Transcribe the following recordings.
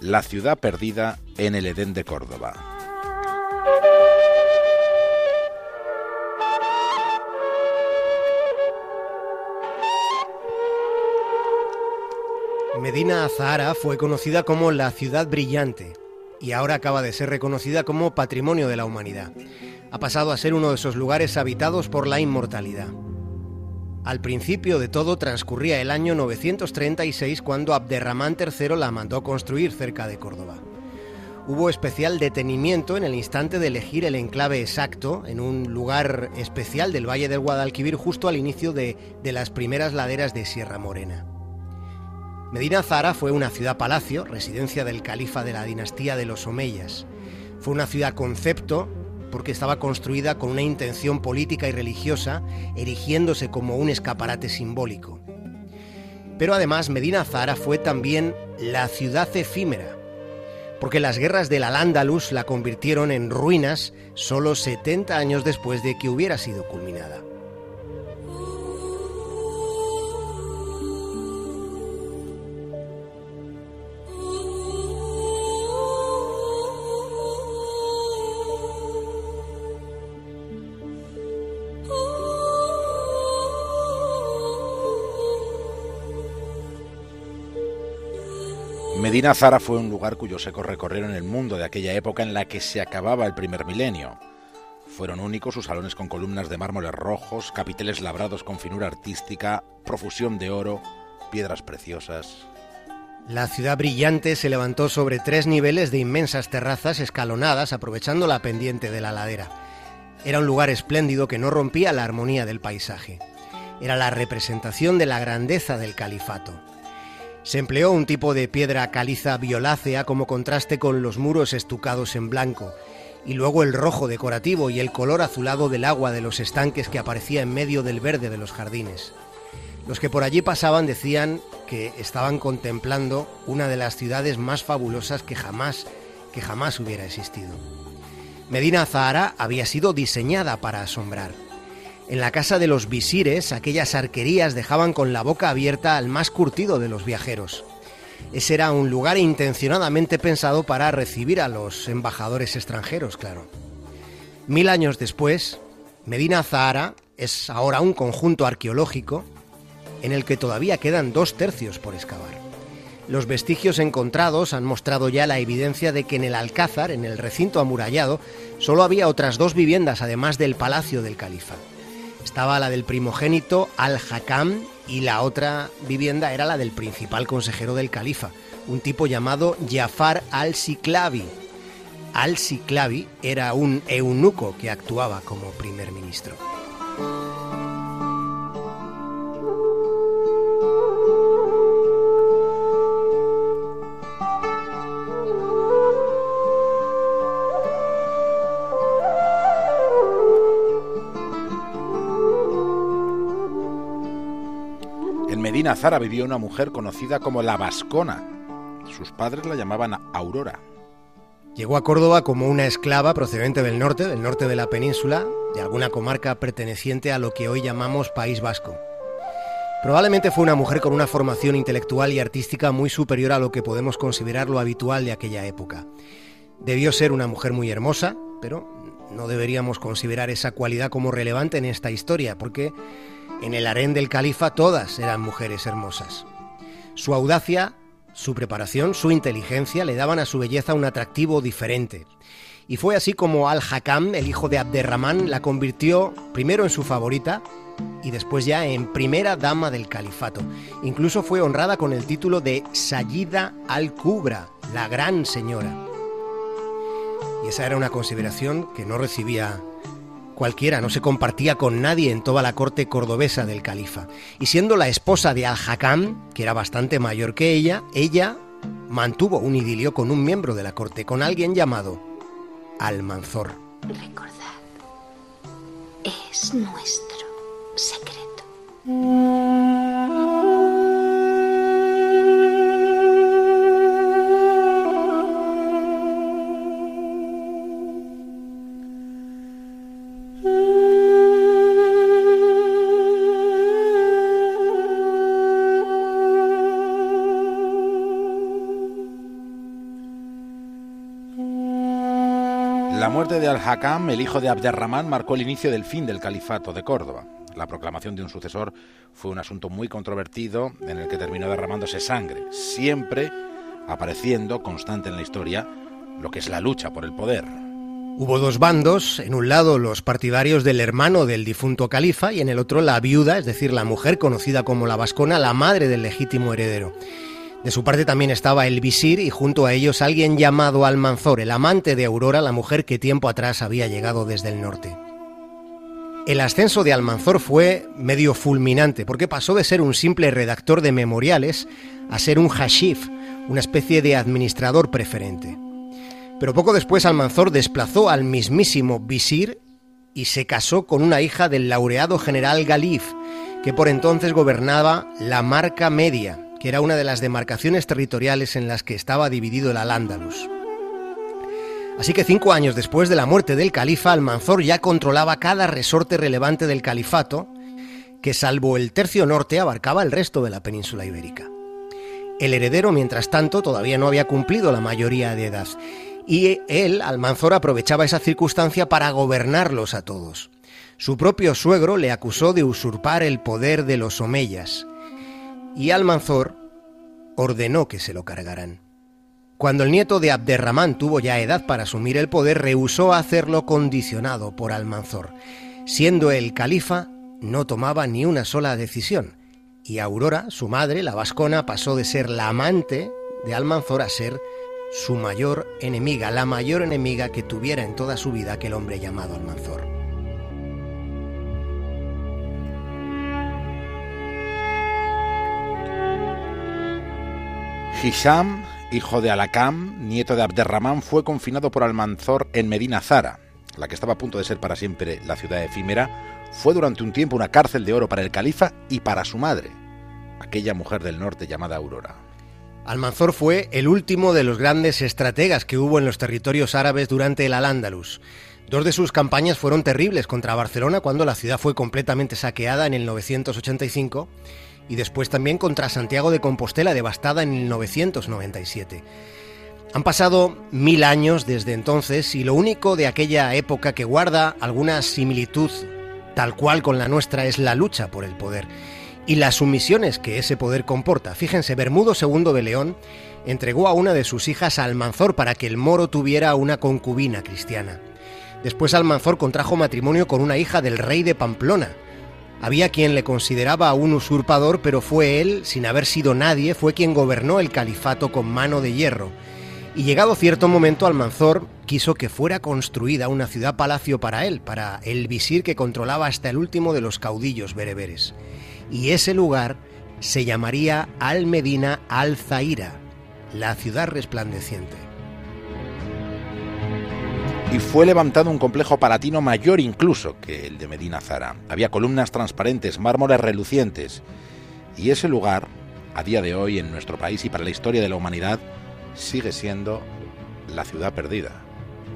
la ciudad perdida en el Edén de Córdoba. Medina Azahara fue conocida como la ciudad brillante y ahora acaba de ser reconocida como Patrimonio de la Humanidad. Ha pasado a ser uno de esos lugares habitados por la inmortalidad. Al principio de todo transcurría el año 936 cuando Abderramán III la mandó construir cerca de Córdoba. Hubo especial detenimiento en el instante de elegir el enclave exacto en un lugar especial del Valle del Guadalquivir justo al inicio de, de las primeras laderas de Sierra Morena. Medina Zara fue una ciudad-palacio, residencia del califa de la dinastía de los Omeyas. Fue una ciudad-concepto porque estaba construida con una intención política y religiosa, erigiéndose como un escaparate simbólico. Pero además Medina Zara fue también la ciudad efímera, porque las guerras del Al-Ándalus la convirtieron en ruinas solo 70 años después de que hubiera sido culminada. Medina Zara fue un lugar cuyos ecos recorrieron el mundo de aquella época en la que se acababa el primer milenio. Fueron únicos sus salones con columnas de mármoles rojos, capiteles labrados con finura artística, profusión de oro, piedras preciosas. La ciudad brillante se levantó sobre tres niveles de inmensas terrazas escalonadas aprovechando la pendiente de la ladera. Era un lugar espléndido que no rompía la armonía del paisaje. Era la representación de la grandeza del califato. Se empleó un tipo de piedra caliza violácea como contraste con los muros estucados en blanco, y luego el rojo decorativo y el color azulado del agua de los estanques que aparecía en medio del verde de los jardines. Los que por allí pasaban decían que estaban contemplando una de las ciudades más fabulosas que jamás, que jamás hubiera existido. Medina Zahara había sido diseñada para asombrar. En la casa de los visires, aquellas arquerías dejaban con la boca abierta al más curtido de los viajeros. Ese era un lugar intencionadamente pensado para recibir a los embajadores extranjeros, claro. Mil años después, Medina Zahara es ahora un conjunto arqueológico en el que todavía quedan dos tercios por excavar. Los vestigios encontrados han mostrado ya la evidencia de que en el Alcázar, en el recinto amurallado, solo había otras dos viviendas además del palacio del califa. Estaba la del primogénito Al-Hakam y la otra vivienda era la del principal consejero del califa, un tipo llamado Jafar al-Siklavi. Al-Siklavi era un eunuco que actuaba como primer ministro. Medina Zara vivió una mujer conocida como la Vascona. Sus padres la llamaban Aurora. Llegó a Córdoba como una esclava procedente del norte, del norte de la península, de alguna comarca perteneciente a lo que hoy llamamos País Vasco. Probablemente fue una mujer con una formación intelectual y artística muy superior a lo que podemos considerar lo habitual de aquella época. Debió ser una mujer muy hermosa, pero no deberíamos considerar esa cualidad como relevante en esta historia, porque en el harén del califa todas eran mujeres hermosas. Su audacia, su preparación, su inteligencia le daban a su belleza un atractivo diferente. Y fue así como Al-Hakam, el hijo de Abderrahman, la convirtió primero en su favorita y después ya en primera dama del califato. Incluso fue honrada con el título de Sayida al-Kubra, la gran señora. Y esa era una consideración que no recibía cualquiera, no se compartía con nadie en toda la corte cordobesa del califa. Y siendo la esposa de Al-Hakam, que era bastante mayor que ella, ella mantuvo un idilio con un miembro de la corte, con alguien llamado Almanzor. Recordad, es nuestro secreto. Muerte de Al-Hakam, el hijo de Abderramán, marcó el inicio del fin del califato de Córdoba. La proclamación de un sucesor fue un asunto muy controvertido en el que terminó derramándose sangre, siempre apareciendo constante en la historia lo que es la lucha por el poder. Hubo dos bandos, en un lado los partidarios del hermano del difunto califa y en el otro la viuda, es decir, la mujer conocida como la Vascona, la madre del legítimo heredero. De su parte también estaba el visir y junto a ellos alguien llamado Almanzor, el amante de Aurora, la mujer que tiempo atrás había llegado desde el norte. El ascenso de Almanzor fue medio fulminante porque pasó de ser un simple redactor de memoriales a ser un hashif, una especie de administrador preferente. Pero poco después Almanzor desplazó al mismísimo visir y se casó con una hija del laureado general Galif, que por entonces gobernaba la Marca Media, que era una de las demarcaciones territoriales en las que estaba dividido el Al-Ándalus. Así que cinco años después de la muerte del califa, Almanzor ya controlaba cada resorte relevante del califato, que salvo el tercio norte abarcaba el resto de la península ibérica. El heredero, mientras tanto, todavía no había cumplido la mayoría de edad, y él, Almanzor, aprovechaba esa circunstancia para gobernarlos a todos. Su propio suegro le acusó de usurpar el poder de los omeyas, y Almanzor ordenó que se lo cargaran. Cuando el nieto de Abderramán tuvo ya edad para asumir el poder, rehusó hacerlo condicionado por Almanzor. Siendo el califa, no tomaba ni una sola decisión, y Aurora, su madre, la vascona, pasó de ser la amante de Almanzor a ser su mayor enemiga, la mayor enemiga que tuviera en toda su vida aquel hombre llamado Almanzor. Hisham, hijo de Alakam, nieto de Abderramán, fue confinado por Almanzor en Medina Zara, la que estaba a punto de ser para siempre la ciudad efímera, fue durante un tiempo una cárcel de oro para el califa y para su madre, aquella mujer del norte llamada Aurora. Almanzor fue el último de los grandes estrategas que hubo en los territorios árabes durante el Al-Ándalus. Dos de sus campañas fueron terribles contra Barcelona cuando la ciudad fue completamente saqueada en el 985 y después también contra Santiago de Compostela devastada en el 997. Han pasado mil años desde entonces y lo único de aquella época que guarda alguna similitud tal cual con la nuestra es la lucha por el poder y las sumisiones que ese poder comporta. Fíjense, Bermudo II de León entregó a una de sus hijas a Almanzor para que el moro tuviera una concubina cristiana. Después Almanzor contrajo matrimonio con una hija del rey de Pamplona. Había quien le consideraba un usurpador, pero fue él, sin haber sido nadie, fue quien gobernó el califato con mano de hierro. Y llegado cierto momento, Almanzor quiso que fuera construida una ciudad-palacio para él, para el visir que controlaba hasta el último de los caudillos bereberes. Y ese lugar se llamaría Al-Medina Al-Zahira, la ciudad resplandeciente y fue levantado un complejo palatino mayor incluso que el de Medina Zara. Había columnas transparentes, mármoles relucientes. Y ese lugar, a día de hoy en nuestro país y para la historia de la humanidad, sigue siendo la ciudad perdida.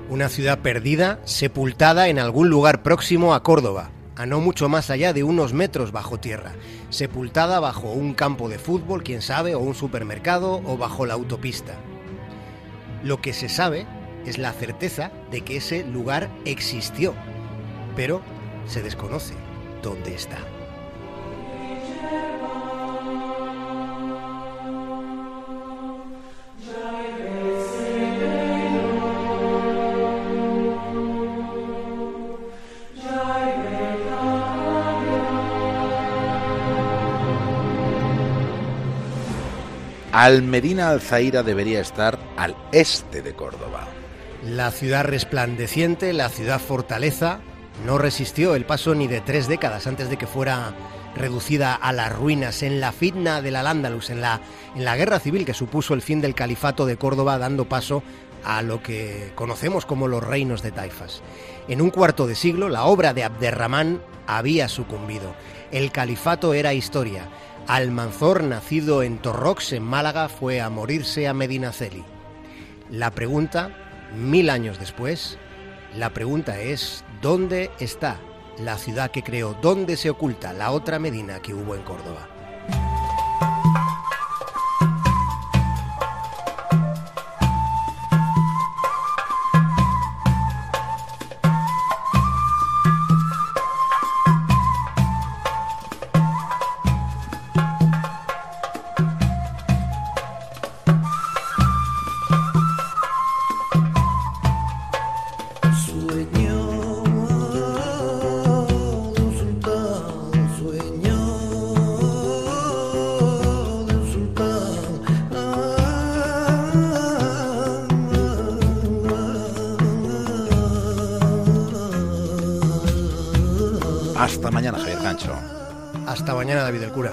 Una ciudad perdida, sepultada en algún lugar próximo a Córdoba, a no mucho más allá de unos metros bajo tierra, sepultada bajo un campo de fútbol, quién sabe, o un supermercado, o bajo la autopista. Lo que se sabe es la certeza de que ese lugar existió, pero se desconoce dónde está. Almedina Alzaira debería estar al este de Córdoba. La ciudad resplandeciente, la ciudad fortaleza, no resistió el paso ni de tres décadas antes de que fuera reducida a las ruinas en la fitna de la Andalus, en la, en la guerra civil que supuso el fin del califato de Córdoba, dando paso a lo que conocemos como los reinos de Taifas. En un cuarto de siglo, la obra de Abderramán había sucumbido. El califato era historia. Almanzor, nacido en Torrox, en Málaga, fue a morirse a Medinaceli. La pregunta, mil años después, la pregunta es, ¿dónde está la ciudad que creó? ¿Dónde se oculta la otra Medina que hubo en Córdoba? Mañana, Javier Gancho. Hasta mañana, David el Cura.